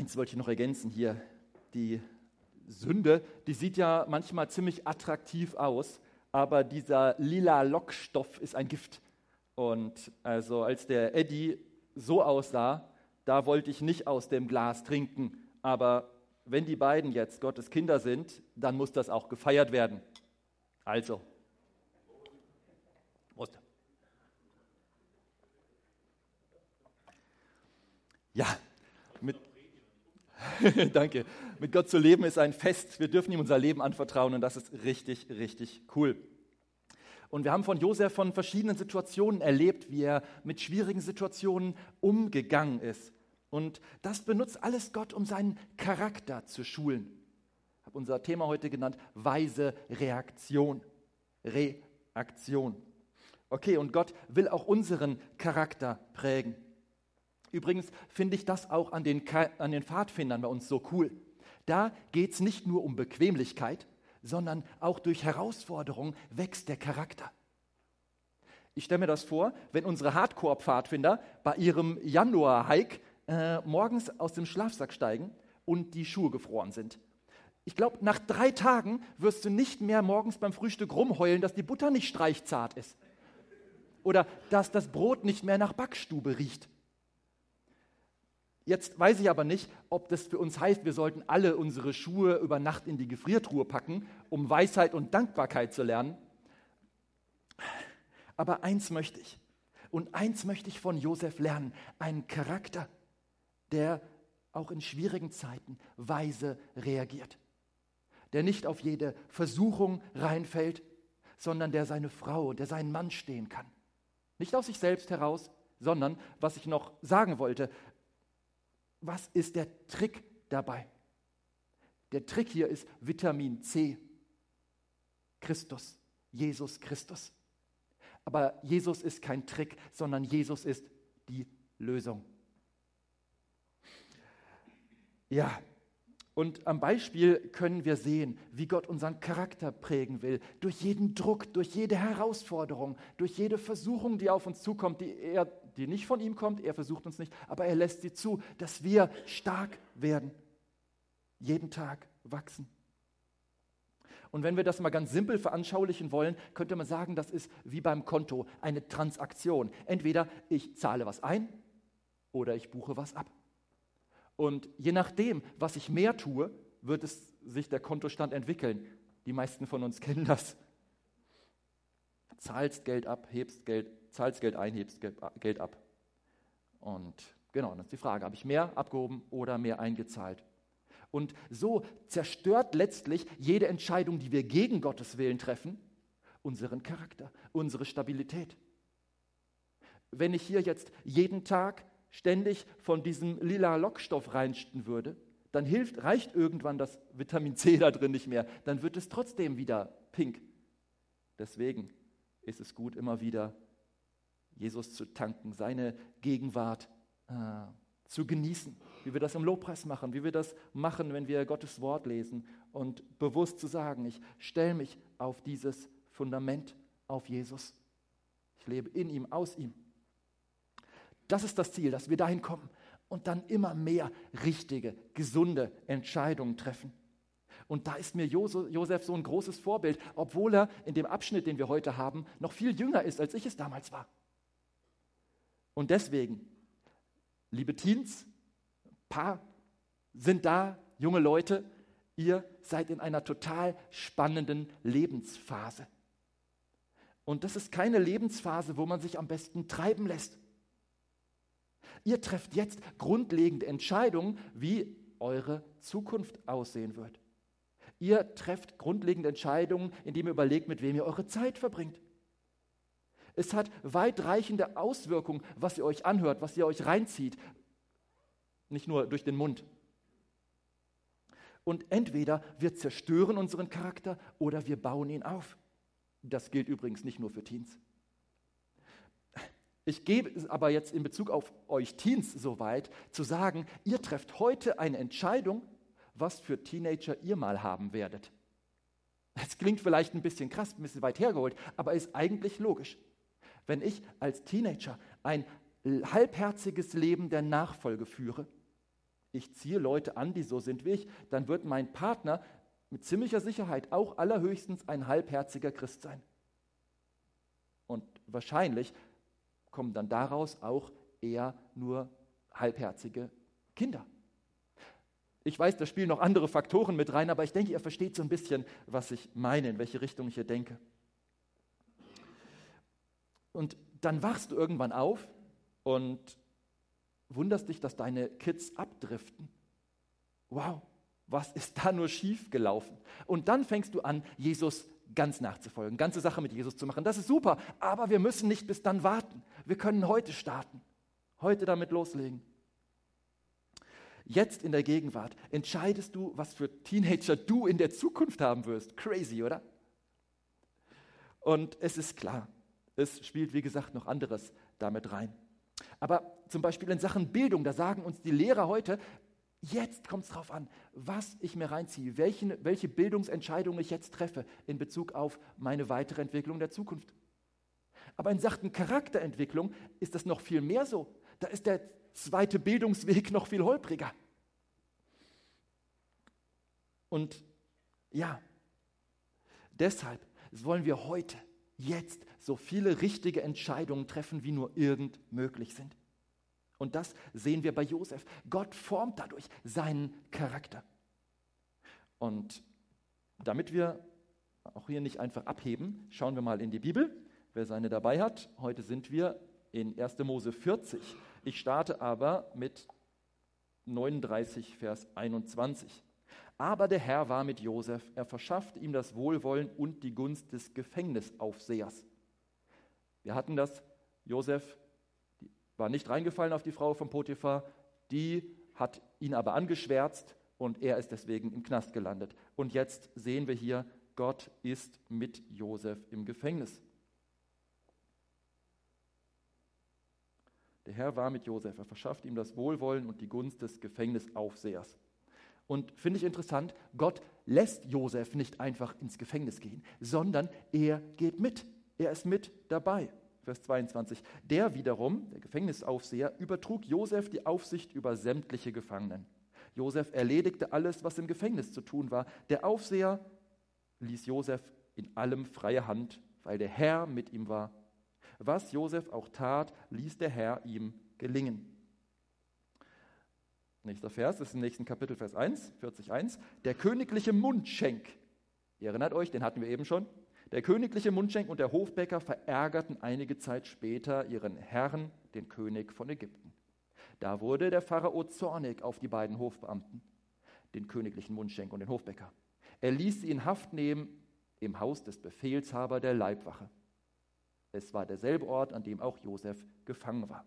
Eins wollte ich noch ergänzen hier. Die Sünde, die sieht ja manchmal ziemlich attraktiv aus, aber dieser lila Lockstoff ist ein Gift. Und also als der Eddie so aussah, da wollte ich nicht aus dem Glas trinken. Aber wenn die beiden jetzt Gottes Kinder sind, dann muss das auch gefeiert werden. Also. Prost. Ja, mit, danke. Mit Gott zu leben ist ein Fest. Wir dürfen ihm unser Leben anvertrauen und das ist richtig, richtig cool. Und wir haben von Josef von verschiedenen Situationen erlebt, wie er mit schwierigen Situationen umgegangen ist. Und das benutzt alles Gott, um seinen Charakter zu schulen. Ich habe unser Thema heute genannt, weise Reaktion. Reaktion. Okay, und Gott will auch unseren Charakter prägen. Übrigens finde ich das auch an den, an den Pfadfindern bei uns so cool. Da geht es nicht nur um Bequemlichkeit, sondern auch durch Herausforderungen wächst der Charakter. Ich stelle mir das vor, wenn unsere Hardcore-Pfadfinder bei ihrem Januar-Hike äh, morgens aus dem Schlafsack steigen und die Schuhe gefroren sind. Ich glaube, nach drei Tagen wirst du nicht mehr morgens beim Frühstück rumheulen, dass die Butter nicht streichzart ist. Oder dass das Brot nicht mehr nach Backstube riecht. Jetzt weiß ich aber nicht, ob das für uns heißt, wir sollten alle unsere Schuhe über Nacht in die Gefriertruhe packen, um Weisheit und Dankbarkeit zu lernen. Aber eins möchte ich. Und eins möchte ich von Josef lernen: einen Charakter, der auch in schwierigen Zeiten weise reagiert. Der nicht auf jede Versuchung reinfällt, sondern der seine Frau, der seinen Mann stehen kann. Nicht aus sich selbst heraus, sondern, was ich noch sagen wollte, was ist der Trick dabei? Der Trick hier ist Vitamin C. Christus, Jesus Christus. Aber Jesus ist kein Trick, sondern Jesus ist die Lösung. Ja, und am Beispiel können wir sehen, wie Gott unseren Charakter prägen will. Durch jeden Druck, durch jede Herausforderung, durch jede Versuchung, die auf uns zukommt, die, er, die nicht von ihm kommt. Er versucht uns nicht, aber er lässt sie zu, dass wir stark werden. Jeden Tag wachsen. Und wenn wir das mal ganz simpel veranschaulichen wollen, könnte man sagen, das ist wie beim Konto eine Transaktion. Entweder ich zahle was ein oder ich buche was ab. Und je nachdem, was ich mehr tue, wird es sich der Kontostand entwickeln. Die meisten von uns kennen das. Zahlst Geld ab, hebst Geld, zahlst Geld ein, hebst Geld ab. Und genau, das ist die Frage, habe ich mehr abgehoben oder mehr eingezahlt? Und so zerstört letztlich jede Entscheidung, die wir gegen Gottes Willen treffen, unseren Charakter, unsere Stabilität. Wenn ich hier jetzt jeden Tag ständig von diesem lila Lockstoff reinsten würde, dann hilft, reicht irgendwann das Vitamin C da drin nicht mehr. Dann wird es trotzdem wieder pink. Deswegen ist es gut, immer wieder Jesus zu tanken, seine Gegenwart äh, zu genießen, wie wir das im Lobpreis machen, wie wir das machen, wenn wir Gottes Wort lesen und bewusst zu sagen, ich stelle mich auf dieses Fundament, auf Jesus. Ich lebe in ihm, aus ihm. Das ist das Ziel, dass wir dahin kommen und dann immer mehr richtige, gesunde Entscheidungen treffen. Und da ist mir Josef so ein großes Vorbild, obwohl er in dem Abschnitt, den wir heute haben, noch viel jünger ist, als ich es damals war. Und deswegen, liebe Teens, Paar sind da, junge Leute, ihr seid in einer total spannenden Lebensphase. Und das ist keine Lebensphase, wo man sich am besten treiben lässt. Ihr trefft jetzt grundlegende Entscheidungen, wie eure Zukunft aussehen wird. Ihr trefft grundlegende Entscheidungen, indem ihr überlegt, mit wem ihr eure Zeit verbringt. Es hat weitreichende Auswirkungen, was ihr euch anhört, was ihr euch reinzieht. Nicht nur durch den Mund. Und entweder wir zerstören unseren Charakter oder wir bauen ihn auf. Das gilt übrigens nicht nur für Teens. Ich gebe es aber jetzt in Bezug auf euch Teens so weit, zu sagen, ihr trefft heute eine Entscheidung, was für Teenager ihr mal haben werdet. Es klingt vielleicht ein bisschen krass, ein bisschen weit hergeholt, aber ist eigentlich logisch. Wenn ich als Teenager ein halbherziges Leben der Nachfolge führe, ich ziehe Leute an, die so sind wie ich, dann wird mein Partner mit ziemlicher Sicherheit auch allerhöchstens ein halbherziger Christ sein. Und wahrscheinlich kommen dann daraus auch eher nur halbherzige Kinder. Ich weiß, da spielen noch andere Faktoren mit rein, aber ich denke, ihr versteht so ein bisschen, was ich meine, in welche Richtung ich hier denke. Und dann wachst du irgendwann auf und wunderst dich, dass deine Kids abdriften. Wow, was ist da nur schief gelaufen? Und dann fängst du an, Jesus ganz nachzufolgen, ganze Sache mit Jesus zu machen. Das ist super, aber wir müssen nicht bis dann warten. Wir können heute starten, heute damit loslegen. Jetzt in der Gegenwart entscheidest du, was für Teenager du in der Zukunft haben wirst. Crazy, oder? Und es ist klar, es spielt, wie gesagt, noch anderes damit rein. Aber zum Beispiel in Sachen Bildung, da sagen uns die Lehrer heute, jetzt kommt es darauf an, was ich mir reinziehe, welche, welche Bildungsentscheidungen ich jetzt treffe in Bezug auf meine weitere Entwicklung der Zukunft. Aber in Sachen Charakterentwicklung ist das noch viel mehr so. Da ist der zweite Bildungsweg noch viel holpriger. Und ja, deshalb wollen wir heute jetzt so viele richtige Entscheidungen treffen, wie nur irgend möglich sind. Und das sehen wir bei Josef. Gott formt dadurch seinen Charakter. Und damit wir auch hier nicht einfach abheben, schauen wir mal in die Bibel. Wer seine dabei hat, heute sind wir in 1. Mose 40. Ich starte aber mit 39, Vers 21. Aber der Herr war mit Josef, er verschaffte ihm das Wohlwollen und die Gunst des Gefängnisaufsehers. Wir hatten das, Josef war nicht reingefallen auf die Frau von Potiphar, die hat ihn aber angeschwärzt und er ist deswegen im Knast gelandet. Und jetzt sehen wir hier, Gott ist mit Josef im Gefängnis. Der Herr war mit Josef, er verschafft ihm das Wohlwollen und die Gunst des Gefängnisaufsehers. Und finde ich interessant, Gott lässt Josef nicht einfach ins Gefängnis gehen, sondern er geht mit. Er ist mit dabei. Vers 22. Der wiederum, der Gefängnisaufseher, übertrug Josef die Aufsicht über sämtliche Gefangenen. Josef erledigte alles, was im Gefängnis zu tun war. Der Aufseher ließ Josef in allem freie Hand, weil der Herr mit ihm war. Was Josef auch tat, ließ der Herr ihm gelingen. Nächster Vers ist im nächsten Kapitel, Vers 1, 40, Der königliche Mundschenk, ihr erinnert euch, den hatten wir eben schon. Der königliche Mundschenk und der Hofbäcker verärgerten einige Zeit später ihren Herrn, den König von Ägypten. Da wurde der Pharao zornig auf die beiden Hofbeamten, den königlichen Mundschenk und den Hofbäcker. Er ließ sie in Haft nehmen im Haus des Befehlshaber der Leibwache. Es war derselbe Ort, an dem auch Josef gefangen war.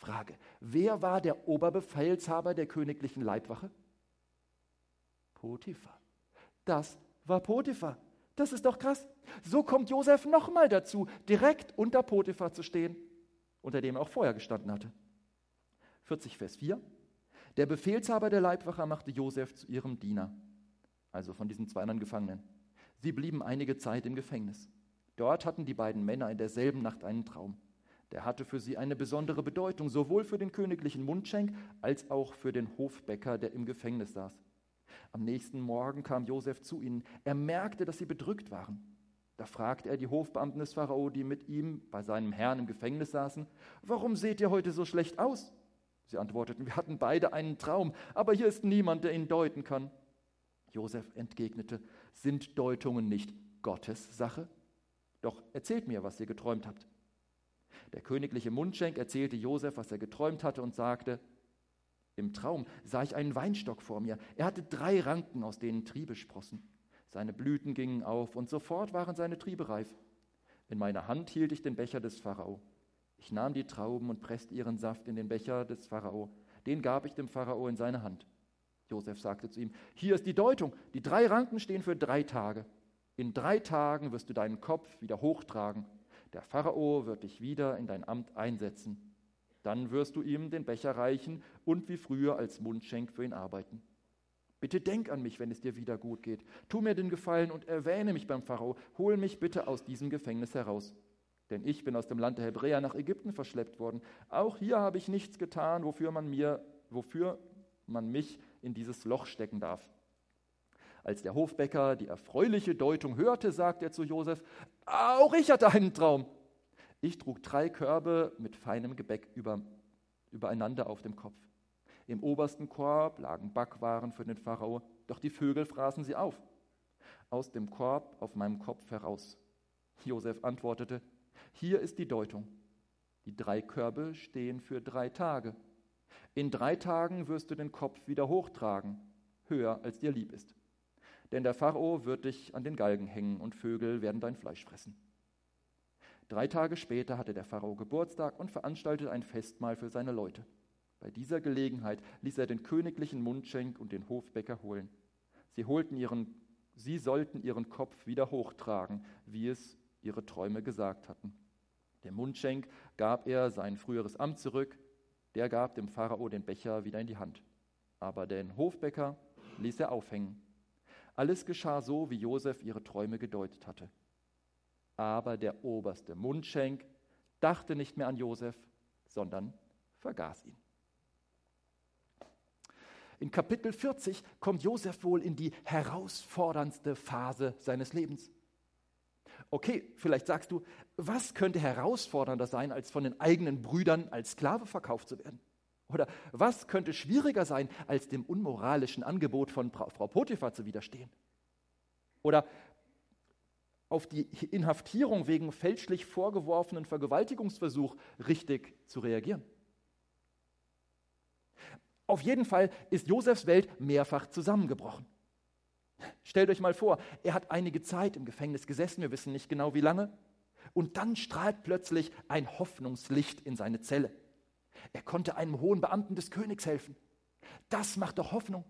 Frage, wer war der Oberbefehlshaber der königlichen Leibwache? Potiphar. Das war Potiphar. Das ist doch krass. So kommt Josef nochmal dazu, direkt unter Potiphar zu stehen, unter dem er auch vorher gestanden hatte. 40 Vers 4. Der Befehlshaber der Leibwache machte Josef zu ihrem Diener, also von diesen zwei anderen Gefangenen. Sie blieben einige Zeit im Gefängnis. Dort hatten die beiden Männer in derselben Nacht einen Traum. Der hatte für sie eine besondere Bedeutung, sowohl für den königlichen Mundschenk als auch für den Hofbäcker, der im Gefängnis saß. Am nächsten Morgen kam Josef zu ihnen. Er merkte, dass sie bedrückt waren. Da fragte er die Hofbeamten des Pharao, die mit ihm bei seinem Herrn im Gefängnis saßen, warum seht ihr heute so schlecht aus? Sie antworteten, wir hatten beide einen Traum, aber hier ist niemand, der ihn deuten kann. Josef entgegnete, sind Deutungen nicht Gottes Sache? Doch erzählt mir, was ihr geträumt habt. Der königliche Mundschenk erzählte Josef, was er geträumt hatte und sagte, im Traum sah ich einen Weinstock vor mir. Er hatte drei Ranken, aus denen Triebe sprossen. Seine Blüten gingen auf und sofort waren seine Triebe reif. In meiner Hand hielt ich den Becher des Pharao. Ich nahm die Trauben und presste ihren Saft in den Becher des Pharao. Den gab ich dem Pharao in seine Hand. Josef sagte zu ihm, hier ist die Deutung. Die drei Ranken stehen für drei Tage. In drei Tagen wirst du deinen Kopf wieder hochtragen der Pharao wird dich wieder in dein Amt einsetzen. Dann wirst du ihm den Becher reichen und wie früher als Mundschenk für ihn arbeiten. Bitte denk an mich, wenn es dir wieder gut geht. Tu mir den Gefallen und erwähne mich beim Pharao. Hol mich bitte aus diesem Gefängnis heraus. Denn ich bin aus dem Land der Hebräer nach Ägypten verschleppt worden. Auch hier habe ich nichts getan, wofür man mir, wofür man mich in dieses Loch stecken darf. Als der Hofbäcker die erfreuliche Deutung hörte, sagte er zu Josef, auch ich hatte einen Traum. Ich trug drei Körbe mit feinem Gebäck über, übereinander auf dem Kopf. Im obersten Korb lagen Backwaren für den Pharao, doch die Vögel fraßen sie auf. Aus dem Korb auf meinem Kopf heraus. Josef antwortete, hier ist die Deutung. Die drei Körbe stehen für drei Tage. In drei Tagen wirst du den Kopf wieder hochtragen, höher als dir lieb ist. Denn der Pharao wird dich an den Galgen hängen und Vögel werden dein Fleisch fressen. Drei Tage später hatte der Pharao Geburtstag und veranstaltete ein Festmahl für seine Leute. Bei dieser Gelegenheit ließ er den königlichen Mundschenk und den Hofbäcker holen. Sie, holten ihren, sie sollten ihren Kopf wieder hochtragen, wie es ihre Träume gesagt hatten. Dem Mundschenk gab er sein früheres Amt zurück, der gab dem Pharao den Becher wieder in die Hand. Aber den Hofbäcker ließ er aufhängen. Alles geschah so, wie Josef ihre Träume gedeutet hatte. Aber der oberste Mundschenk dachte nicht mehr an Josef, sondern vergaß ihn. In Kapitel 40 kommt Josef wohl in die herausforderndste Phase seines Lebens. Okay, vielleicht sagst du, was könnte herausfordernder sein, als von den eigenen Brüdern als Sklave verkauft zu werden? Oder was könnte schwieriger sein, als dem unmoralischen Angebot von Frau Potiphar zu widerstehen? Oder auf die Inhaftierung wegen fälschlich vorgeworfenen Vergewaltigungsversuch richtig zu reagieren. Auf jeden Fall ist Josefs Welt mehrfach zusammengebrochen. Stellt euch mal vor, er hat einige Zeit im Gefängnis gesessen, wir wissen nicht genau wie lange, und dann strahlt plötzlich ein Hoffnungslicht in seine Zelle. Er konnte einem hohen Beamten des Königs helfen. Das macht doch Hoffnung.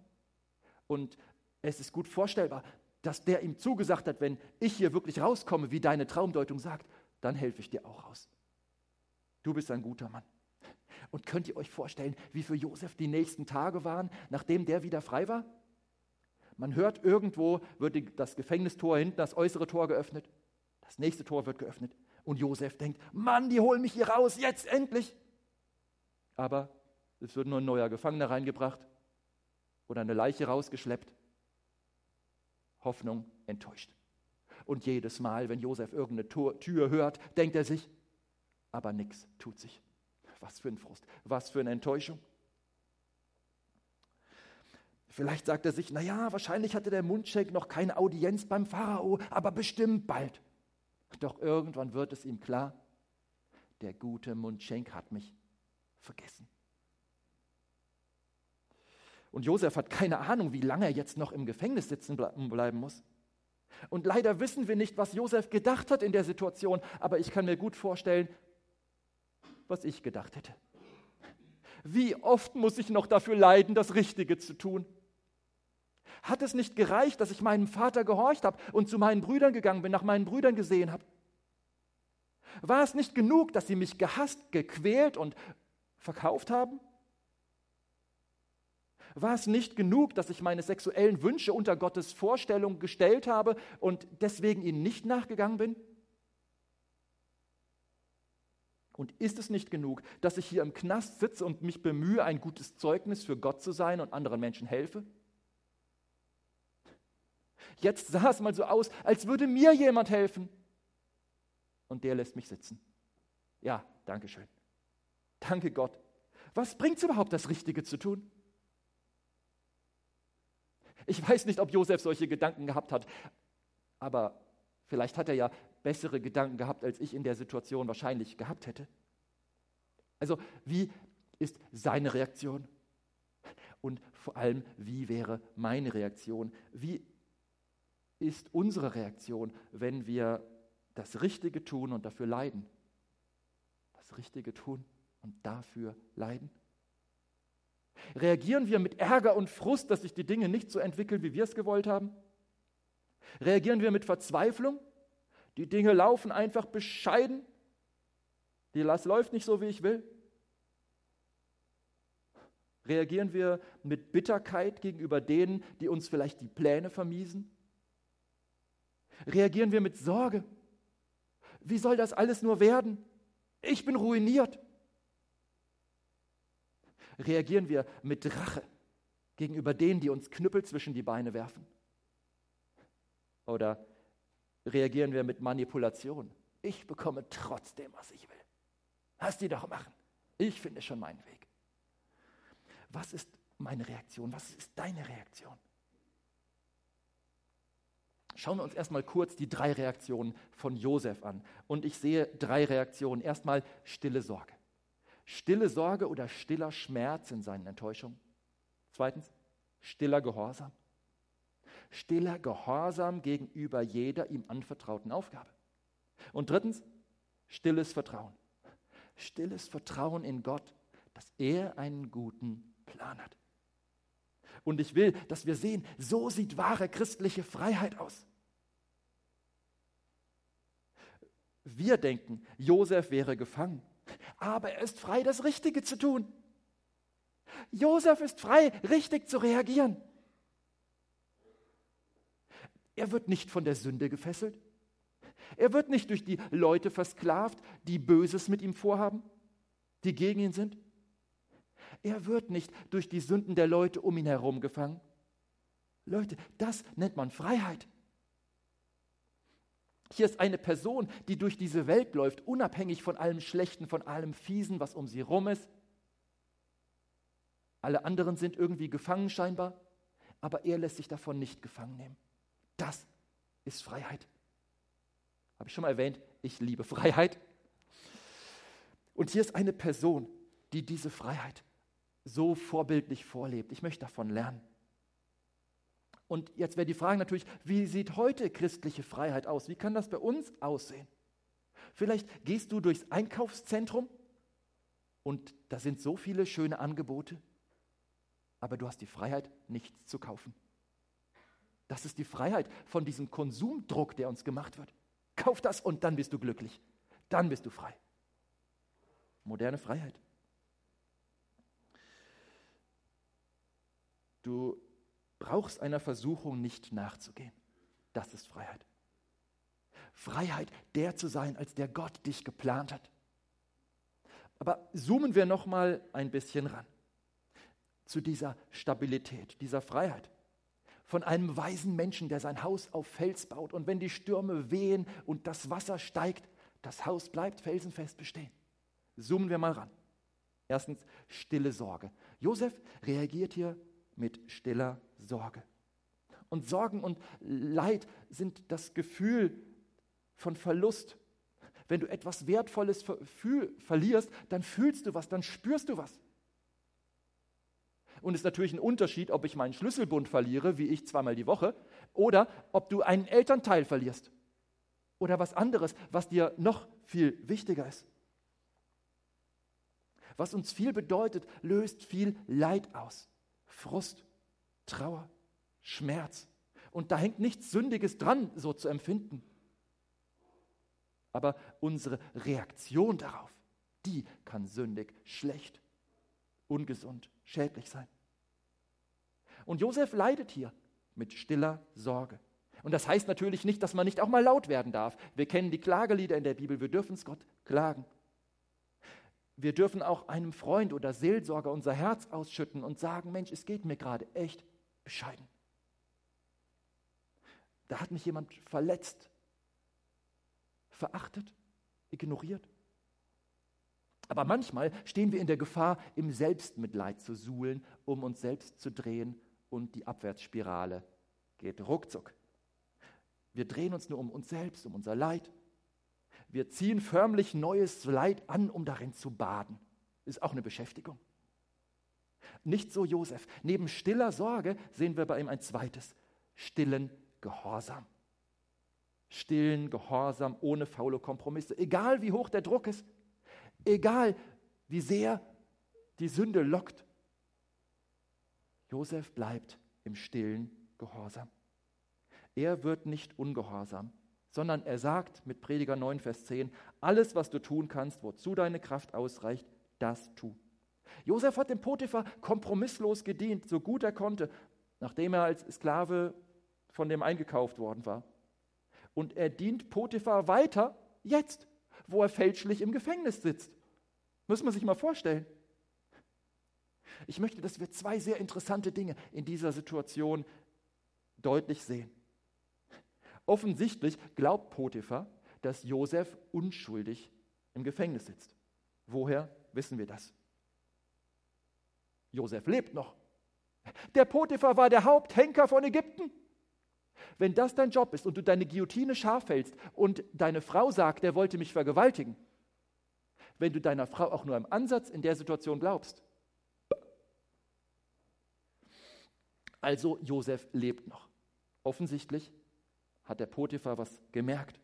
Und es ist gut vorstellbar, dass der ihm zugesagt hat, wenn ich hier wirklich rauskomme, wie deine Traumdeutung sagt, dann helfe ich dir auch raus. Du bist ein guter Mann. Und könnt ihr euch vorstellen, wie für Josef die nächsten Tage waren, nachdem der wieder frei war? Man hört irgendwo, wird das Gefängnistor hinten, das äußere Tor geöffnet. Das nächste Tor wird geöffnet. Und Josef denkt, Mann, die holen mich hier raus, jetzt endlich. Aber es wird nur ein neuer Gefangener reingebracht oder eine Leiche rausgeschleppt. Hoffnung enttäuscht. Und jedes Mal, wenn Josef irgendeine Tür hört, denkt er sich, aber nichts tut sich. Was für ein Frust, was für eine Enttäuschung. Vielleicht sagt er sich, naja, wahrscheinlich hatte der Mundschenk noch keine Audienz beim Pharao, aber bestimmt bald. Doch irgendwann wird es ihm klar, der gute Mundschenk hat mich vergessen. Und Josef hat keine Ahnung, wie lange er jetzt noch im Gefängnis sitzen bleiben muss. Und leider wissen wir nicht, was Josef gedacht hat in der Situation, aber ich kann mir gut vorstellen, was ich gedacht hätte. Wie oft muss ich noch dafür leiden, das Richtige zu tun? Hat es nicht gereicht, dass ich meinem Vater gehorcht habe und zu meinen Brüdern gegangen bin, nach meinen Brüdern gesehen habe? War es nicht genug, dass sie mich gehasst, gequält und verkauft haben? War es nicht genug, dass ich meine sexuellen Wünsche unter Gottes Vorstellung gestellt habe und deswegen ihnen nicht nachgegangen bin? Und ist es nicht genug, dass ich hier im Knast sitze und mich bemühe, ein gutes Zeugnis für Gott zu sein und anderen Menschen helfe? Jetzt sah es mal so aus, als würde mir jemand helfen. Und der lässt mich sitzen. Ja, danke schön. Danke Gott. Was bringt es überhaupt, das Richtige zu tun? Ich weiß nicht, ob Josef solche Gedanken gehabt hat, aber vielleicht hat er ja bessere Gedanken gehabt, als ich in der Situation wahrscheinlich gehabt hätte. Also, wie ist seine Reaktion? Und vor allem, wie wäre meine Reaktion? Wie ist unsere Reaktion, wenn wir das Richtige tun und dafür leiden? Das Richtige tun und dafür leiden? Reagieren wir mit Ärger und Frust, dass sich die Dinge nicht so entwickeln, wie wir es gewollt haben? Reagieren wir mit Verzweiflung? Die Dinge laufen einfach bescheiden. Die Lass läuft nicht so, wie ich will. Reagieren wir mit Bitterkeit gegenüber denen, die uns vielleicht die Pläne vermiesen? Reagieren wir mit Sorge? Wie soll das alles nur werden? Ich bin ruiniert reagieren wir mit Rache. gegenüber denen, die uns Knüppel zwischen die Beine werfen? Oder reagieren wir mit Manipulation? Ich bekomme trotzdem, was ich will. Lass die doch machen. Ich finde schon meinen Weg. Was ist meine Reaktion? Was ist deine Reaktion? Schauen wir uns erstmal kurz die drei Reaktionen von Josef an. Und ich sehe drei Reaktionen. Erstmal stille Sorge. Stille Sorge oder stiller Schmerz in seinen Enttäuschungen. Zweitens, stiller Gehorsam. Stiller Gehorsam gegenüber jeder ihm anvertrauten Aufgabe. Und drittens, stilles Vertrauen. Stilles Vertrauen in Gott, dass er einen guten Plan hat. Und ich will, dass wir sehen, so sieht wahre christliche Freiheit aus. Wir denken, Josef wäre gefangen, aber er ist frei, das Richtige zu tun. Josef ist frei, richtig zu reagieren. Er wird nicht von der Sünde gefesselt. Er wird nicht durch die Leute versklavt, die Böses mit ihm vorhaben, die gegen ihn sind. Er wird nicht durch die Sünden der Leute um ihn herum gefangen. Leute, das nennt man Freiheit. Hier ist eine Person, die durch diese Welt läuft, unabhängig von allem Schlechten, von allem Fiesen, was um sie rum ist. Alle anderen sind irgendwie gefangen scheinbar, aber er lässt sich davon nicht gefangen nehmen. Das ist Freiheit. Habe ich schon mal erwähnt, ich liebe Freiheit. Und hier ist eine Person, die diese Freiheit so vorbildlich vorlebt. Ich möchte davon lernen. Und jetzt wäre die Frage natürlich, wie sieht heute christliche Freiheit aus? Wie kann das bei uns aussehen? Vielleicht gehst du durchs Einkaufszentrum und da sind so viele schöne Angebote, aber du hast die Freiheit, nichts zu kaufen. Das ist die Freiheit von diesem Konsumdruck, der uns gemacht wird. Kauf das und dann bist du glücklich. Dann bist du frei. Moderne Freiheit. Du brauchst einer Versuchung nicht nachzugehen. Das ist Freiheit. Freiheit, der zu sein, als der Gott dich geplant hat. Aber zoomen wir noch mal ein bisschen ran zu dieser Stabilität, dieser Freiheit. Von einem weisen Menschen, der sein Haus auf Fels baut und wenn die Stürme wehen und das Wasser steigt, das Haus bleibt felsenfest bestehen. Zoomen wir mal ran. Erstens stille Sorge. Josef reagiert hier mit stiller Sorge. Und Sorgen und Leid sind das Gefühl von Verlust. Wenn du etwas Wertvolles verlierst, dann fühlst du was, dann spürst du was. Und es ist natürlich ein Unterschied, ob ich meinen Schlüsselbund verliere, wie ich zweimal die Woche, oder ob du einen Elternteil verlierst. Oder was anderes, was dir noch viel wichtiger ist. Was uns viel bedeutet, löst viel Leid aus. Frust, Trauer, Schmerz. Und da hängt nichts Sündiges dran, so zu empfinden. Aber unsere Reaktion darauf, die kann sündig, schlecht, ungesund, schädlich sein. Und Josef leidet hier mit stiller Sorge. Und das heißt natürlich nicht, dass man nicht auch mal laut werden darf. Wir kennen die Klagelieder in der Bibel, wir dürfen es Gott klagen. Wir dürfen auch einem Freund oder Seelsorger unser Herz ausschütten und sagen, Mensch, es geht mir gerade echt bescheiden. Da hat mich jemand verletzt, verachtet, ignoriert. Aber manchmal stehen wir in der Gefahr, im Selbstmitleid zu suhlen, um uns selbst zu drehen und die Abwärtsspirale geht ruckzuck. Wir drehen uns nur um uns selbst, um unser Leid. Wir ziehen förmlich neues Leid an, um darin zu baden. Ist auch eine Beschäftigung. Nicht so Josef. Neben stiller Sorge sehen wir bei ihm ein zweites, stillen Gehorsam. Stillen Gehorsam ohne faule Kompromisse. Egal wie hoch der Druck ist, egal wie sehr die Sünde lockt. Josef bleibt im stillen Gehorsam. Er wird nicht ungehorsam, sondern er sagt mit Prediger 9, Vers 10, alles, was du tun kannst, wozu deine Kraft ausreicht, das tu. Josef hat dem Potiphar kompromisslos gedient, so gut er konnte, nachdem er als Sklave von dem eingekauft worden war. Und er dient Potiphar weiter jetzt, wo er fälschlich im Gefängnis sitzt. Muss man sich mal vorstellen. Ich möchte, dass wir zwei sehr interessante Dinge in dieser Situation deutlich sehen. Offensichtlich glaubt Potiphar, dass Josef unschuldig im Gefängnis sitzt. Woher wissen wir das? Josef lebt noch. Der Potiphar war der Haupthenker von Ägypten. Wenn das dein Job ist und du deine Guillotine scharf hältst und deine Frau sagt, er wollte mich vergewaltigen, wenn du deiner Frau auch nur im Ansatz in der Situation glaubst. Also Josef lebt noch. Offensichtlich hat der Potiphar was gemerkt.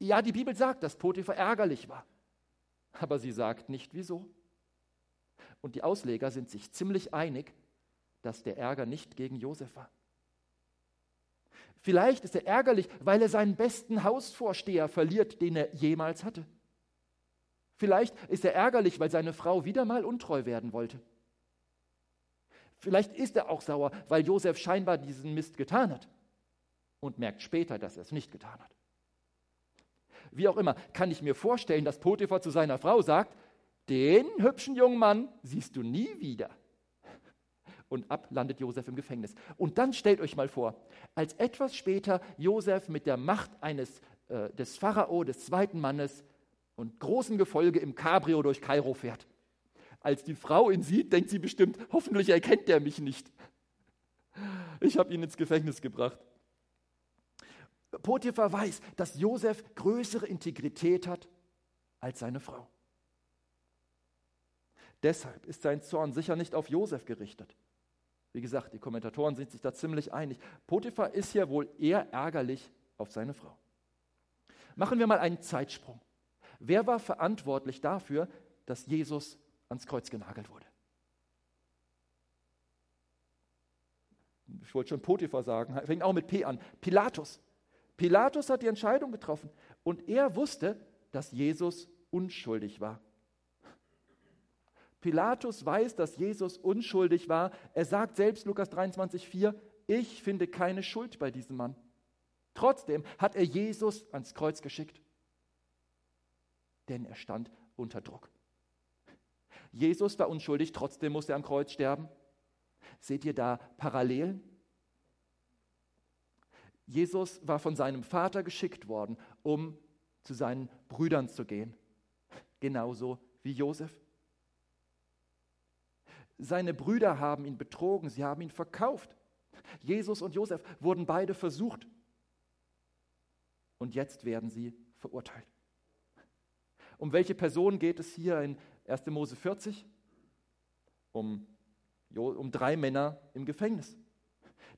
Ja, die Bibel sagt, dass Potiphar ärgerlich war, aber sie sagt nicht wieso. Und die Ausleger sind sich ziemlich einig, dass der Ärger nicht gegen Josef war. Vielleicht ist er ärgerlich, weil er seinen besten Hausvorsteher verliert, den er jemals hatte. Vielleicht ist er ärgerlich, weil seine Frau wieder mal untreu werden wollte. Vielleicht ist er auch sauer, weil Josef scheinbar diesen Mist getan hat und merkt später, dass er es nicht getan hat. Wie auch immer, kann ich mir vorstellen, dass Potiphar zu seiner Frau sagt, den hübschen jungen Mann siehst du nie wieder. Und ab landet Josef im Gefängnis. Und dann stellt euch mal vor, als etwas später Josef mit der Macht eines äh, des Pharao, des zweiten Mannes und großem Gefolge im Cabrio durch Kairo fährt. Als die Frau ihn sieht, denkt sie bestimmt, hoffentlich erkennt er mich nicht. Ich habe ihn ins Gefängnis gebracht. Potiphar weiß, dass Josef größere Integrität hat als seine Frau. Deshalb ist sein Zorn sicher nicht auf Josef gerichtet. Wie gesagt, die Kommentatoren sind sich da ziemlich einig. Potiphar ist ja wohl eher ärgerlich auf seine Frau. Machen wir mal einen Zeitsprung. Wer war verantwortlich dafür, dass Jesus ans Kreuz genagelt wurde? Ich wollte schon Potiphar sagen, fängt auch mit P an. Pilatus. Pilatus hat die Entscheidung getroffen und er wusste, dass Jesus unschuldig war. Pilatus weiß, dass Jesus unschuldig war. Er sagt selbst, Lukas 23,4, ich finde keine Schuld bei diesem Mann. Trotzdem hat er Jesus ans Kreuz geschickt, denn er stand unter Druck. Jesus war unschuldig, trotzdem musste er am Kreuz sterben. Seht ihr da Parallelen? Jesus war von seinem Vater geschickt worden, um zu seinen Brüdern zu gehen, genauso wie Josef. Seine Brüder haben ihn betrogen, sie haben ihn verkauft. Jesus und Josef wurden beide versucht. Und jetzt werden sie verurteilt. Um welche Person geht es hier in 1. Mose 40? Um, um drei Männer im Gefängnis.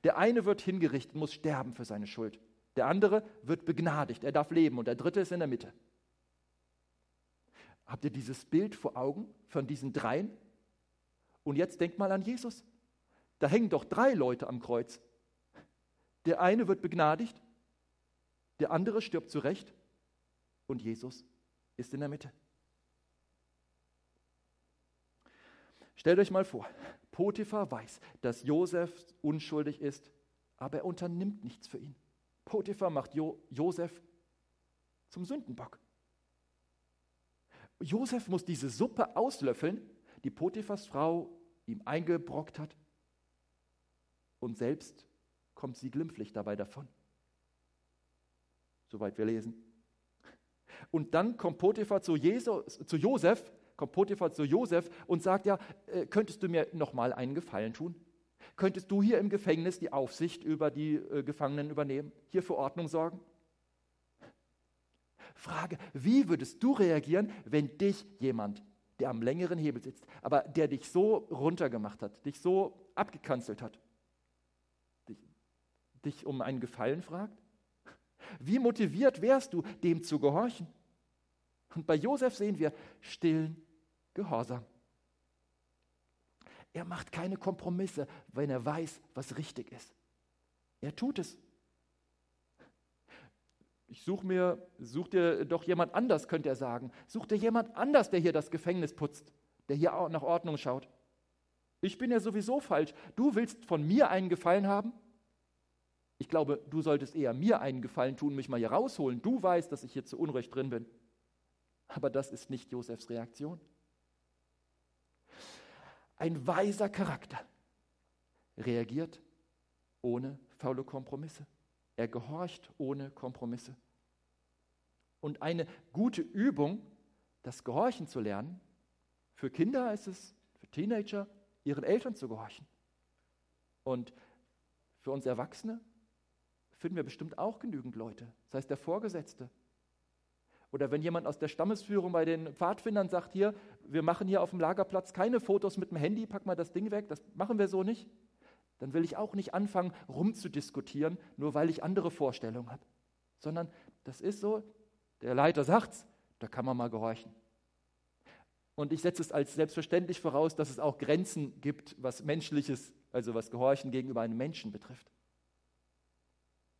Der eine wird hingerichtet, muss sterben für seine Schuld. Der andere wird begnadigt, er darf leben und der dritte ist in der Mitte. Habt ihr dieses Bild vor Augen von diesen dreien? Und jetzt denkt mal an Jesus. Da hängen doch drei Leute am Kreuz. Der eine wird begnadigt, der andere stirbt zurecht und Jesus ist in der Mitte. Stellt euch mal vor, Potiphar weiß, dass Josef unschuldig ist, aber er unternimmt nichts für ihn. Potiphar macht jo Josef zum Sündenbock. Josef muss diese Suppe auslöffeln, die Potiphas Frau ihm eingebrockt hat, und selbst kommt sie glimpflich dabei davon. Soweit wir lesen. Und dann kommt Potiphar zu, Jesus, zu Josef, kommt Potiphar zu Josef und sagt ja, äh, könntest du mir noch mal einen Gefallen tun? Könntest du hier im Gefängnis die Aufsicht über die äh, Gefangenen übernehmen, hier für Ordnung sorgen? Frage, wie würdest du reagieren, wenn dich jemand der am längeren Hebel sitzt, aber der dich so runtergemacht hat, dich so abgekanzelt hat, dich, dich um einen Gefallen fragt? Wie motiviert wärst du, dem zu gehorchen? Und bei Josef sehen wir stillen Gehorsam. Er macht keine Kompromisse, wenn er weiß, was richtig ist. Er tut es ich suche mir, such dir doch jemand anders, könnte er sagen. Such dir jemand anders, der hier das Gefängnis putzt, der hier auch nach Ordnung schaut. Ich bin ja sowieso falsch. Du willst von mir einen Gefallen haben? Ich glaube, du solltest eher mir einen Gefallen tun, mich mal hier rausholen. Du weißt, dass ich hier zu Unrecht drin bin. Aber das ist nicht Josefs Reaktion. Ein weiser Charakter, reagiert ohne faule Kompromisse. Er gehorcht ohne Kompromisse. Und eine gute Übung, das Gehorchen zu lernen, für Kinder ist es, für Teenager, ihren Eltern zu gehorchen. Und für uns Erwachsene finden wir bestimmt auch genügend Leute, das heißt der Vorgesetzte. Oder wenn jemand aus der Stammesführung bei den Pfadfindern sagt, hier, wir machen hier auf dem Lagerplatz keine Fotos mit dem Handy, pack mal das Ding weg, das machen wir so nicht, dann will ich auch nicht anfangen, rumzudiskutieren, nur weil ich andere Vorstellungen habe. Sondern das ist so, der Leiter sagt's, da kann man mal gehorchen. Und ich setze es als selbstverständlich voraus, dass es auch Grenzen gibt, was Menschliches, also was Gehorchen gegenüber einem Menschen betrifft.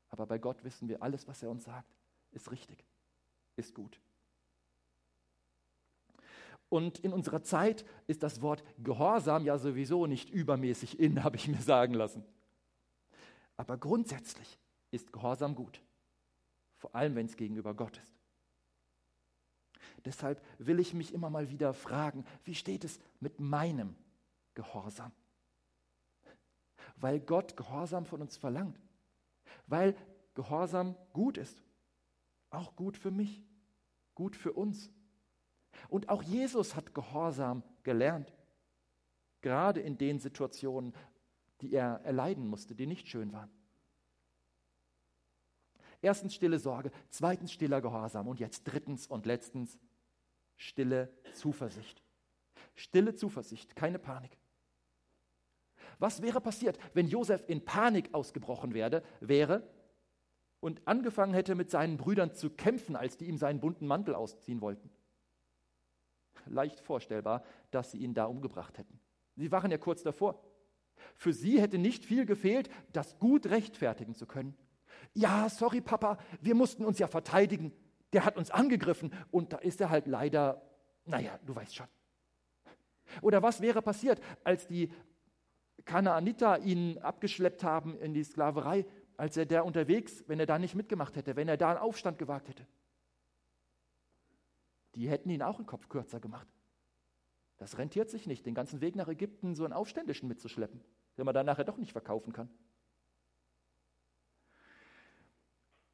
Aber bei Gott wissen wir, alles, was er uns sagt, ist richtig, ist gut. Und in unserer Zeit ist das Wort Gehorsam ja sowieso nicht übermäßig in, habe ich mir sagen lassen. Aber grundsätzlich ist Gehorsam gut, vor allem wenn es gegenüber Gott ist. Deshalb will ich mich immer mal wieder fragen, wie steht es mit meinem Gehorsam? Weil Gott Gehorsam von uns verlangt weil Gehorsam gut ist. Auch gut für mich, gut für uns. Und auch Jesus hat Gehorsam gelernt, gerade in den Situationen, die er erleiden musste, die nicht schön waren. Erstens stille Sorge, zweitens stiller Gehorsam und jetzt drittens und letztens stille Zuversicht. Stille Zuversicht, keine Panik. Was wäre passiert, wenn Josef in Panik ausgebrochen werde, wäre und angefangen hätte, mit seinen Brüdern zu kämpfen, als die ihm seinen bunten Mantel ausziehen wollten? Leicht vorstellbar, dass sie ihn da umgebracht hätten. Sie waren ja kurz davor. Für sie hätte nicht viel gefehlt, das gut rechtfertigen zu können. Ja, sorry, Papa, wir mussten uns ja verteidigen. Der hat uns angegriffen und da ist er halt leider, naja, du weißt schon. Oder was wäre passiert, als die Kanaaniter ihn abgeschleppt haben in die Sklaverei, als er da unterwegs, wenn er da nicht mitgemacht hätte, wenn er da einen Aufstand gewagt hätte. Die hätten ihn auch den Kopf kürzer gemacht. Das rentiert sich nicht, den ganzen Weg nach Ägypten so einen Aufständischen mitzuschleppen, den man dann nachher doch nicht verkaufen kann.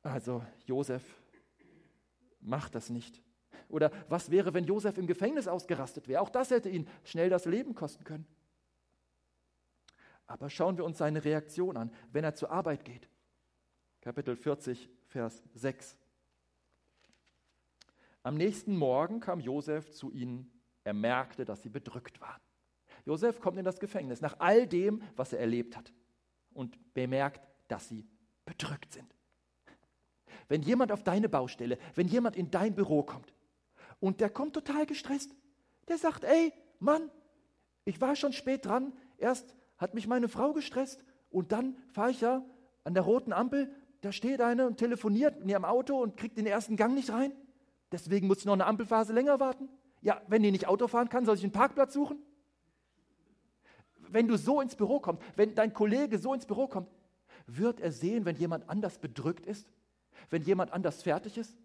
Also Josef macht das nicht. Oder was wäre, wenn Josef im Gefängnis ausgerastet wäre? Auch das hätte ihn schnell das Leben kosten können. Aber schauen wir uns seine Reaktion an, wenn er zur Arbeit geht. Kapitel 40, Vers 6. Am nächsten Morgen kam Josef zu ihnen. Er merkte, dass sie bedrückt waren. Josef kommt in das Gefängnis nach all dem, was er erlebt hat und bemerkt, dass sie bedrückt sind. Wenn jemand auf deine Baustelle, wenn jemand in dein Büro kommt und der kommt total gestresst, der sagt, ey, Mann, ich war schon spät dran, erst hat mich meine Frau gestresst und dann fahre ich ja an der roten Ampel, da steht eine und telefoniert in ihrem Auto und kriegt den ersten Gang nicht rein. Deswegen muss ich noch eine Ampelphase länger warten. Ja, wenn die nicht Auto fahren kann, soll ich einen Parkplatz suchen? Wenn du so ins Büro kommst, wenn dein Kollege so ins Büro kommt, wird er sehen, wenn jemand anders bedrückt ist? Wenn jemand anders fertig ist?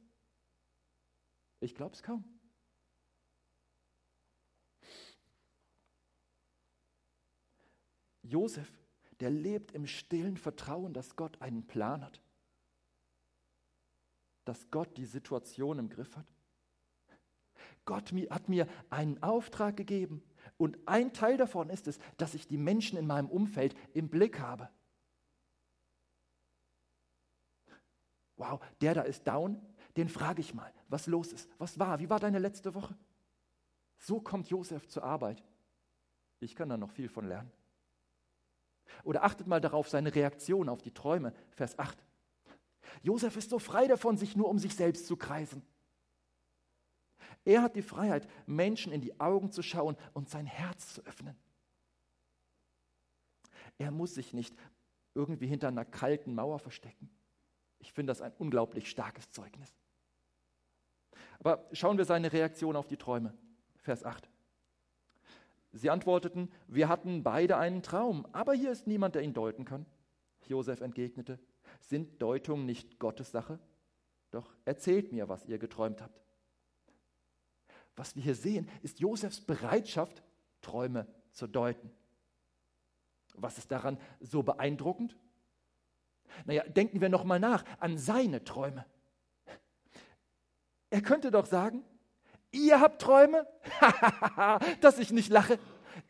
Ich glaube es kaum. Josef, der lebt im stillen Vertrauen, dass Gott einen Plan hat, dass Gott die Situation im Griff hat. Gott hat mir einen Auftrag gegeben und ein Teil davon ist es, dass ich die Menschen in meinem Umfeld im Blick habe. Wow, der da ist down, den frage ich mal, was los ist, was war, wie war deine letzte Woche? So kommt Josef zur Arbeit. Ich kann da noch viel von lernen. Oder achtet mal darauf seine Reaktion auf die Träume, Vers 8. Josef ist so frei davon, sich nur um sich selbst zu kreisen. Er hat die Freiheit, Menschen in die Augen zu schauen und sein Herz zu öffnen. Er muss sich nicht irgendwie hinter einer kalten Mauer verstecken. Ich finde das ein unglaublich starkes Zeugnis. Aber schauen wir seine Reaktion auf die Träume. Vers 8. Sie antworteten, wir hatten beide einen Traum, aber hier ist niemand, der ihn deuten kann. Josef entgegnete, sind Deutungen nicht Gottes Sache? Doch erzählt mir, was ihr geträumt habt. Was wir hier sehen, ist Josefs Bereitschaft, Träume zu deuten. Was ist daran so beeindruckend? Naja, denken wir nochmal nach an seine Träume. Er könnte doch sagen, ihr habt Träume? Dass ich nicht lache.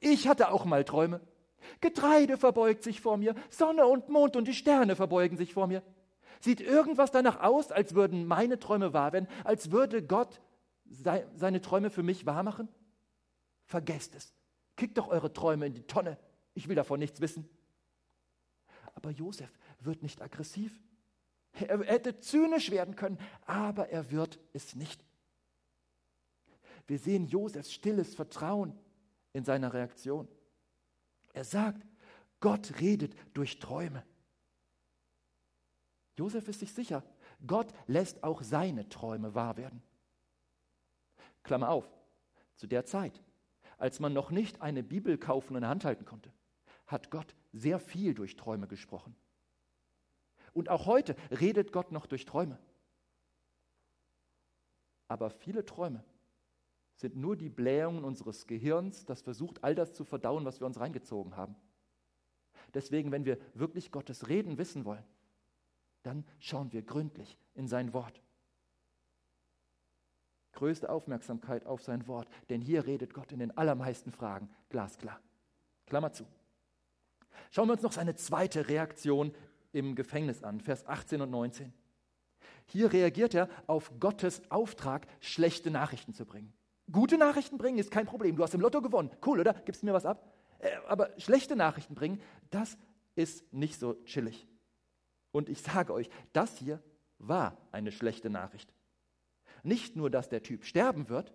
Ich hatte auch mal Träume. Getreide verbeugt sich vor mir, Sonne und Mond und die Sterne verbeugen sich vor mir. Sieht irgendwas danach aus, als würden meine Träume wahr werden, als würde Gott seine Träume für mich wahr machen? Vergesst es. Kickt doch eure Träume in die Tonne. Ich will davon nichts wissen. Aber Josef wird nicht aggressiv. Er hätte zynisch werden können, aber er wird es nicht. Wir sehen Josefs stilles Vertrauen in seiner Reaktion. Er sagt, Gott redet durch Träume. Josef ist sich sicher, Gott lässt auch seine Träume wahr werden. Klammer auf, zu der Zeit, als man noch nicht eine Bibel kaufen und in der Hand halten konnte, hat Gott sehr viel durch Träume gesprochen. Und auch heute redet Gott noch durch Träume. Aber viele Träume sind nur die Blähungen unseres Gehirns, das versucht, all das zu verdauen, was wir uns reingezogen haben. Deswegen, wenn wir wirklich Gottes Reden wissen wollen, dann schauen wir gründlich in sein Wort. Größte Aufmerksamkeit auf sein Wort, denn hier redet Gott in den allermeisten Fragen glasklar. Klammer zu. Schauen wir uns noch seine zweite Reaktion im Gefängnis an, Vers 18 und 19. Hier reagiert er auf Gottes Auftrag, schlechte Nachrichten zu bringen. Gute Nachrichten bringen ist kein Problem. Du hast im Lotto gewonnen. Cool, oder? Gibst du mir was ab? Äh, aber schlechte Nachrichten bringen, das ist nicht so chillig. Und ich sage euch, das hier war eine schlechte Nachricht. Nicht nur, dass der Typ sterben wird,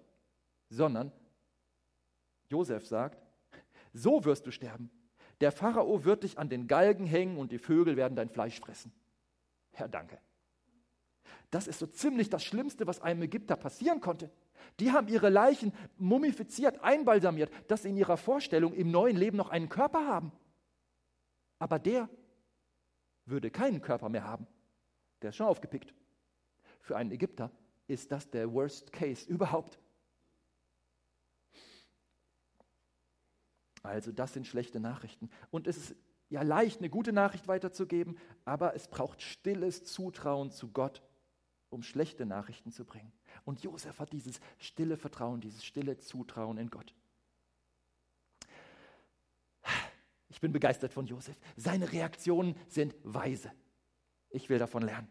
sondern Josef sagt, so wirst du sterben. Der Pharao wird dich an den Galgen hängen und die Vögel werden dein Fleisch fressen. Herr, danke. Das ist so ziemlich das Schlimmste, was einem Ägypter passieren konnte. Die haben ihre Leichen mumifiziert, einbalsamiert, dass sie in ihrer Vorstellung im neuen Leben noch einen Körper haben. Aber der würde keinen Körper mehr haben. Der ist schon aufgepickt. Für einen Ägypter ist das der Worst Case überhaupt. Also das sind schlechte Nachrichten. Und es ist ja leicht, eine gute Nachricht weiterzugeben, aber es braucht stilles Zutrauen zu Gott, um schlechte Nachrichten zu bringen. Und Josef hat dieses stille Vertrauen, dieses stille Zutrauen in Gott. Ich bin begeistert von Josef. Seine Reaktionen sind weise. Ich will davon lernen.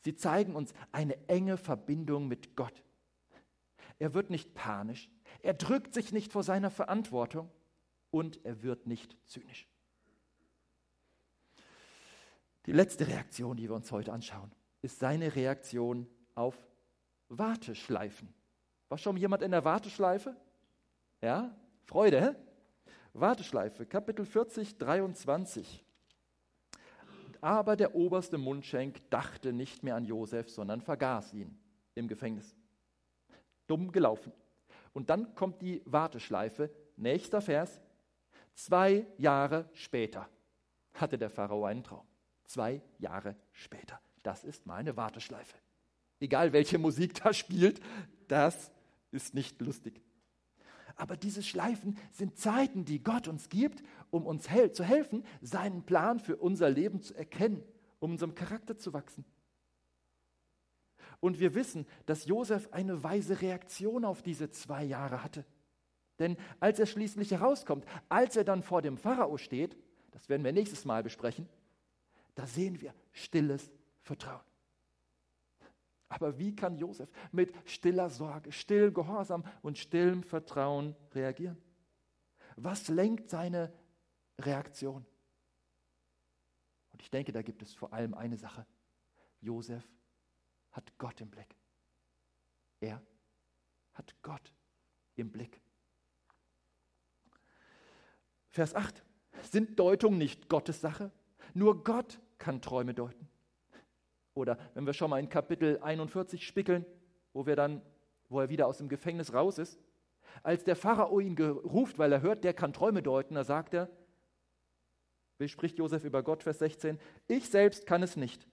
Sie zeigen uns eine enge Verbindung mit Gott. Er wird nicht panisch, er drückt sich nicht vor seiner Verantwortung und er wird nicht zynisch. Die letzte Reaktion, die wir uns heute anschauen, ist seine Reaktion auf Warteschleifen. War schon jemand in der Warteschleife? Ja? Freude, hä? Warteschleife, Kapitel 40, 23. Aber der oberste Mundschenk dachte nicht mehr an Josef, sondern vergaß ihn im Gefängnis. Dumm gelaufen. Und dann kommt die Warteschleife. Nächster Vers. Zwei Jahre später hatte der Pharao einen Traum. Zwei Jahre später. Das ist meine Warteschleife. Egal welche Musik da spielt, das ist nicht lustig. Aber diese Schleifen sind Zeiten, die Gott uns gibt, um uns hel zu helfen, seinen Plan für unser Leben zu erkennen, um unserem Charakter zu wachsen. Und wir wissen, dass Josef eine weise Reaktion auf diese zwei Jahre hatte. Denn als er schließlich herauskommt, als er dann vor dem Pharao steht, das werden wir nächstes Mal besprechen, da sehen wir stilles Vertrauen. Aber wie kann Josef mit stiller Sorge, still Gehorsam und stillem Vertrauen reagieren? Was lenkt seine Reaktion? Und ich denke, da gibt es vor allem eine Sache. Josef hat Gott im Blick. Er hat Gott im Blick. Vers 8. Sind Deutungen nicht Gottes Sache? Nur Gott kann Träume deuten. Oder wenn wir schon mal in Kapitel 41 spickeln, wo, wir dann, wo er wieder aus dem Gefängnis raus ist, als der Pharao ihn ruft, weil er hört, der kann Träume deuten, da sagt er, wie spricht Josef über Gott, Vers 16, ich selbst kann es nicht,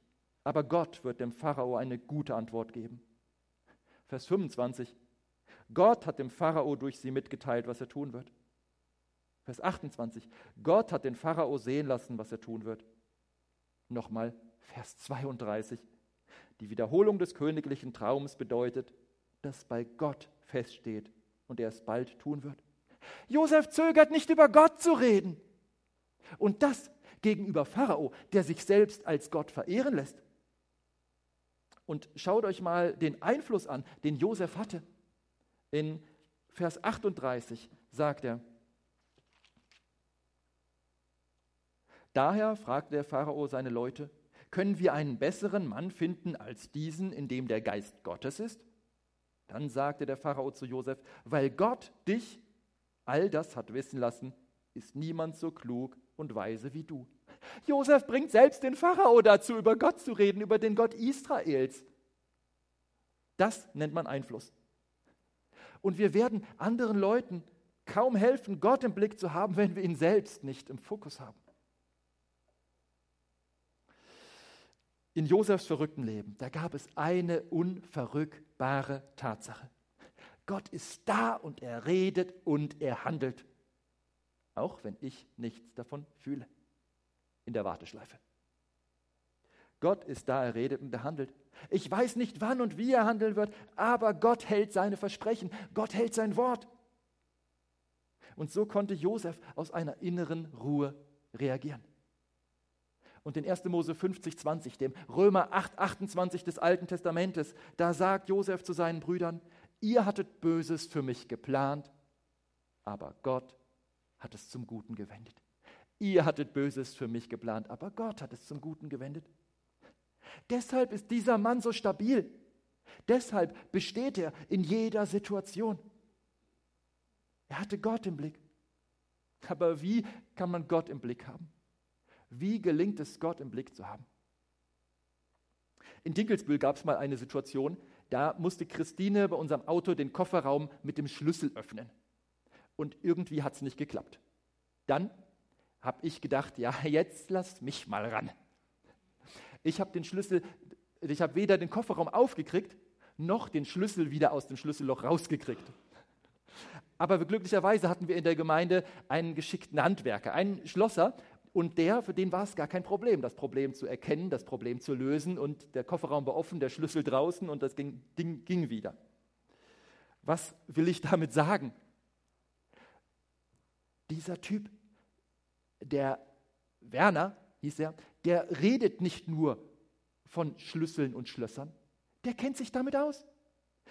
aber Gott wird dem Pharao eine gute Antwort geben. Vers 25, Gott hat dem Pharao durch sie mitgeteilt, was er tun wird. Vers 28. Gott hat den Pharao sehen lassen, was er tun wird. Nochmal Vers 32. Die Wiederholung des königlichen Traums bedeutet, dass bei Gott feststeht und er es bald tun wird. Josef zögert nicht über Gott zu reden. Und das gegenüber Pharao, der sich selbst als Gott verehren lässt. Und schaut euch mal den Einfluss an, den Josef hatte. In Vers 38 sagt er, Daher fragte der Pharao seine Leute, können wir einen besseren Mann finden als diesen, in dem der Geist Gottes ist? Dann sagte der Pharao zu Josef, weil Gott dich all das hat wissen lassen, ist niemand so klug und weise wie du. Josef bringt selbst den Pharao dazu, über Gott zu reden, über den Gott Israels. Das nennt man Einfluss. Und wir werden anderen Leuten kaum helfen, Gott im Blick zu haben, wenn wir ihn selbst nicht im Fokus haben. In Josefs verrückten Leben, da gab es eine unverrückbare Tatsache. Gott ist da und er redet und er handelt, auch wenn ich nichts davon fühle in der Warteschleife. Gott ist da, er redet und er handelt. Ich weiß nicht, wann und wie er handeln wird, aber Gott hält seine Versprechen, Gott hält sein Wort. Und so konnte Josef aus einer inneren Ruhe reagieren. Und in 1. Mose 50, 20, dem Römer 8, 28 des Alten Testamentes, da sagt Josef zu seinen Brüdern, ihr hattet Böses für mich geplant, aber Gott hat es zum Guten gewendet. Ihr hattet Böses für mich geplant, aber Gott hat es zum Guten gewendet. Deshalb ist dieser Mann so stabil. Deshalb besteht er in jeder Situation. Er hatte Gott im Blick. Aber wie kann man Gott im Blick haben? Wie gelingt es, Gott im Blick zu haben? In Dinkelsbühl gab es mal eine Situation, da musste Christine bei unserem Auto den Kofferraum mit dem Schlüssel öffnen. Und irgendwie hat es nicht geklappt. Dann habe ich gedacht, ja, jetzt lass mich mal ran. Ich habe den Schlüssel, ich habe weder den Kofferraum aufgekriegt, noch den Schlüssel wieder aus dem Schlüsselloch rausgekriegt. Aber glücklicherweise hatten wir in der Gemeinde einen geschickten Handwerker, einen Schlosser, und der, für den war es gar kein Problem, das Problem zu erkennen, das Problem zu lösen. Und der Kofferraum war offen, der Schlüssel draußen und das ging, Ding ging wieder. Was will ich damit sagen? Dieser Typ der Werner, hieß er, der redet nicht nur von Schlüsseln und Schlössern, der kennt sich damit aus.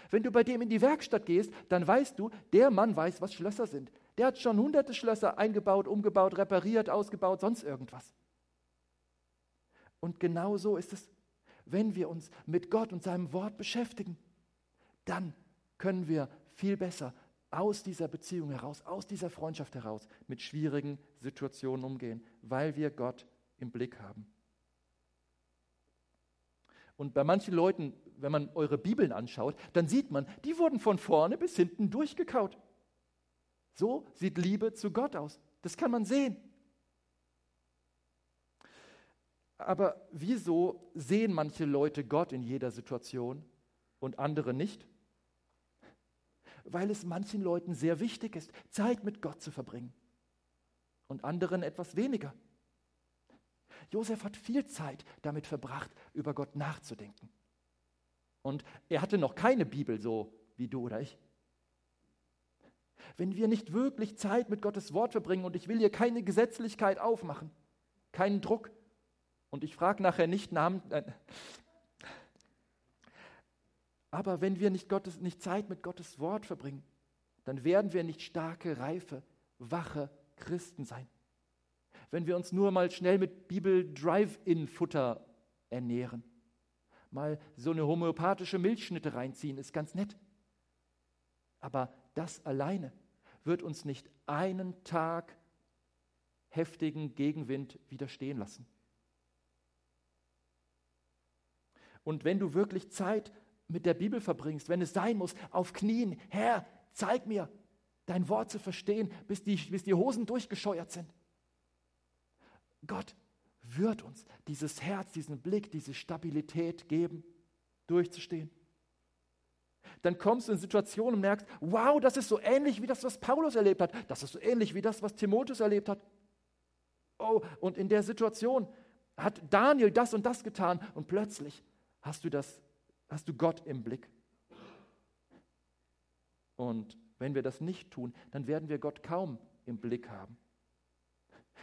Wenn du bei dem in die Werkstatt gehst, dann weißt du, der Mann weiß, was Schlösser sind. Der hat schon hunderte Schlösser eingebaut, umgebaut, repariert, ausgebaut, sonst irgendwas. Und genau so ist es, wenn wir uns mit Gott und seinem Wort beschäftigen, dann können wir viel besser aus dieser Beziehung heraus, aus dieser Freundschaft heraus mit schwierigen Situationen umgehen, weil wir Gott im Blick haben. Und bei manchen Leuten, wenn man eure Bibeln anschaut, dann sieht man, die wurden von vorne bis hinten durchgekaut. So sieht Liebe zu Gott aus. Das kann man sehen. Aber wieso sehen manche Leute Gott in jeder Situation und andere nicht? weil es manchen Leuten sehr wichtig ist, Zeit mit Gott zu verbringen und anderen etwas weniger. Josef hat viel Zeit damit verbracht, über Gott nachzudenken. Und er hatte noch keine Bibel so wie du oder ich. Wenn wir nicht wirklich Zeit mit Gottes Wort verbringen, und ich will hier keine Gesetzlichkeit aufmachen, keinen Druck, und ich frage nachher nicht Namen, äh, aber wenn wir nicht, Gottes, nicht Zeit mit Gottes Wort verbringen, dann werden wir nicht starke, reife, wache Christen sein. Wenn wir uns nur mal schnell mit Bibel-Drive-In-Futter ernähren, mal so eine homöopathische Milchschnitte reinziehen, ist ganz nett. Aber das alleine wird uns nicht einen Tag heftigen Gegenwind widerstehen lassen. Und wenn du wirklich Zeit mit der Bibel verbringst, wenn es sein muss, auf Knien, Herr, zeig mir dein Wort zu verstehen, bis die, bis die Hosen durchgescheuert sind. Gott wird uns dieses Herz, diesen Blick, diese Stabilität geben, durchzustehen. Dann kommst du in Situationen und merkst, wow, das ist so ähnlich wie das, was Paulus erlebt hat. Das ist so ähnlich wie das, was Timotheus erlebt hat. Oh, und in der Situation hat Daniel das und das getan und plötzlich hast du das, hast du Gott im Blick. Und wenn wir das nicht tun, dann werden wir Gott kaum im Blick haben.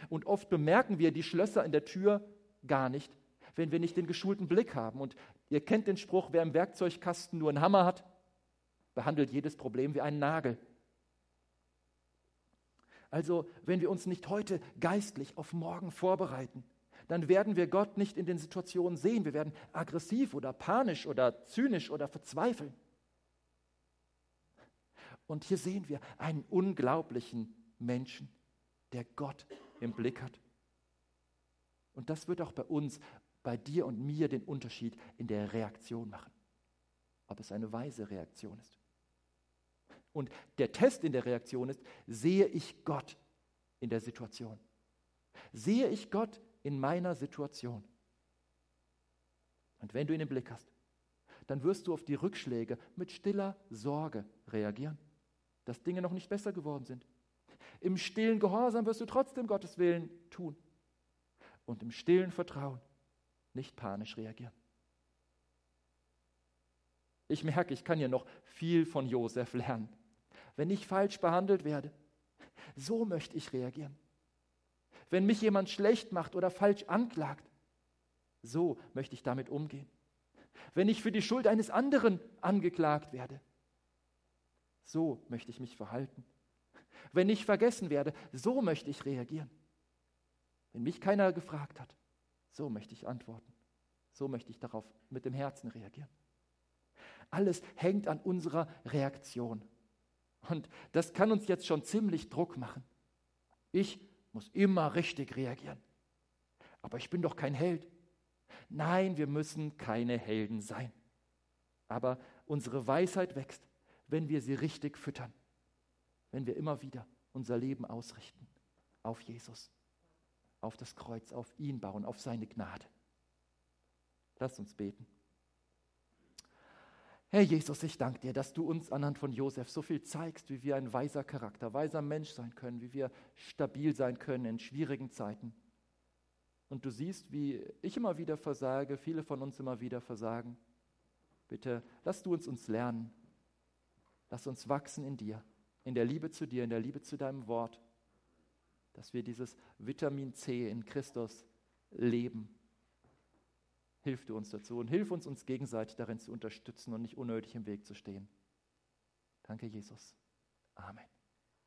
Und oft bemerken wir die Schlösser in der Tür gar nicht, wenn wir nicht den geschulten Blick haben. Und ihr kennt den Spruch, wer im Werkzeugkasten nur einen Hammer hat, behandelt jedes Problem wie einen Nagel. Also, wenn wir uns nicht heute geistlich auf morgen vorbereiten, dann werden wir Gott nicht in den Situationen sehen. Wir werden aggressiv oder panisch oder zynisch oder verzweifeln. Und hier sehen wir einen unglaublichen Menschen, der Gott im Blick hat. Und das wird auch bei uns bei dir und mir den Unterschied in der Reaktion machen. Ob es eine weise Reaktion ist. Und der Test in der Reaktion ist, sehe ich Gott in der Situation? Sehe ich Gott in meiner Situation? Und wenn du ihn im Blick hast, dann wirst du auf die Rückschläge mit stiller Sorge reagieren, dass Dinge noch nicht besser geworden sind. Im stillen Gehorsam wirst du trotzdem Gottes Willen tun. Und im stillen Vertrauen nicht panisch reagieren. Ich merke, ich kann hier noch viel von Josef lernen. Wenn ich falsch behandelt werde, so möchte ich reagieren. Wenn mich jemand schlecht macht oder falsch anklagt, so möchte ich damit umgehen. Wenn ich für die Schuld eines anderen angeklagt werde, so möchte ich mich verhalten. Wenn ich vergessen werde, so möchte ich reagieren. Wenn mich keiner gefragt hat, so möchte ich antworten. So möchte ich darauf mit dem Herzen reagieren. Alles hängt an unserer Reaktion. Und das kann uns jetzt schon ziemlich Druck machen. Ich muss immer richtig reagieren. Aber ich bin doch kein Held. Nein, wir müssen keine Helden sein. Aber unsere Weisheit wächst, wenn wir sie richtig füttern. Wenn wir immer wieder unser Leben ausrichten auf Jesus auf das Kreuz, auf ihn bauen, auf seine Gnade. Lass uns beten. Herr Jesus, ich danke dir, dass du uns anhand von Josef so viel zeigst, wie wir ein weiser Charakter, weiser Mensch sein können, wie wir stabil sein können in schwierigen Zeiten. Und du siehst, wie ich immer wieder versage, viele von uns immer wieder versagen. Bitte lass du uns uns lernen. Lass uns wachsen in dir, in der Liebe zu dir, in der Liebe zu deinem Wort dass wir dieses Vitamin C in Christus leben. Hilf du uns dazu und hilf uns, uns gegenseitig darin zu unterstützen und nicht unnötig im Weg zu stehen. Danke, Jesus. Amen.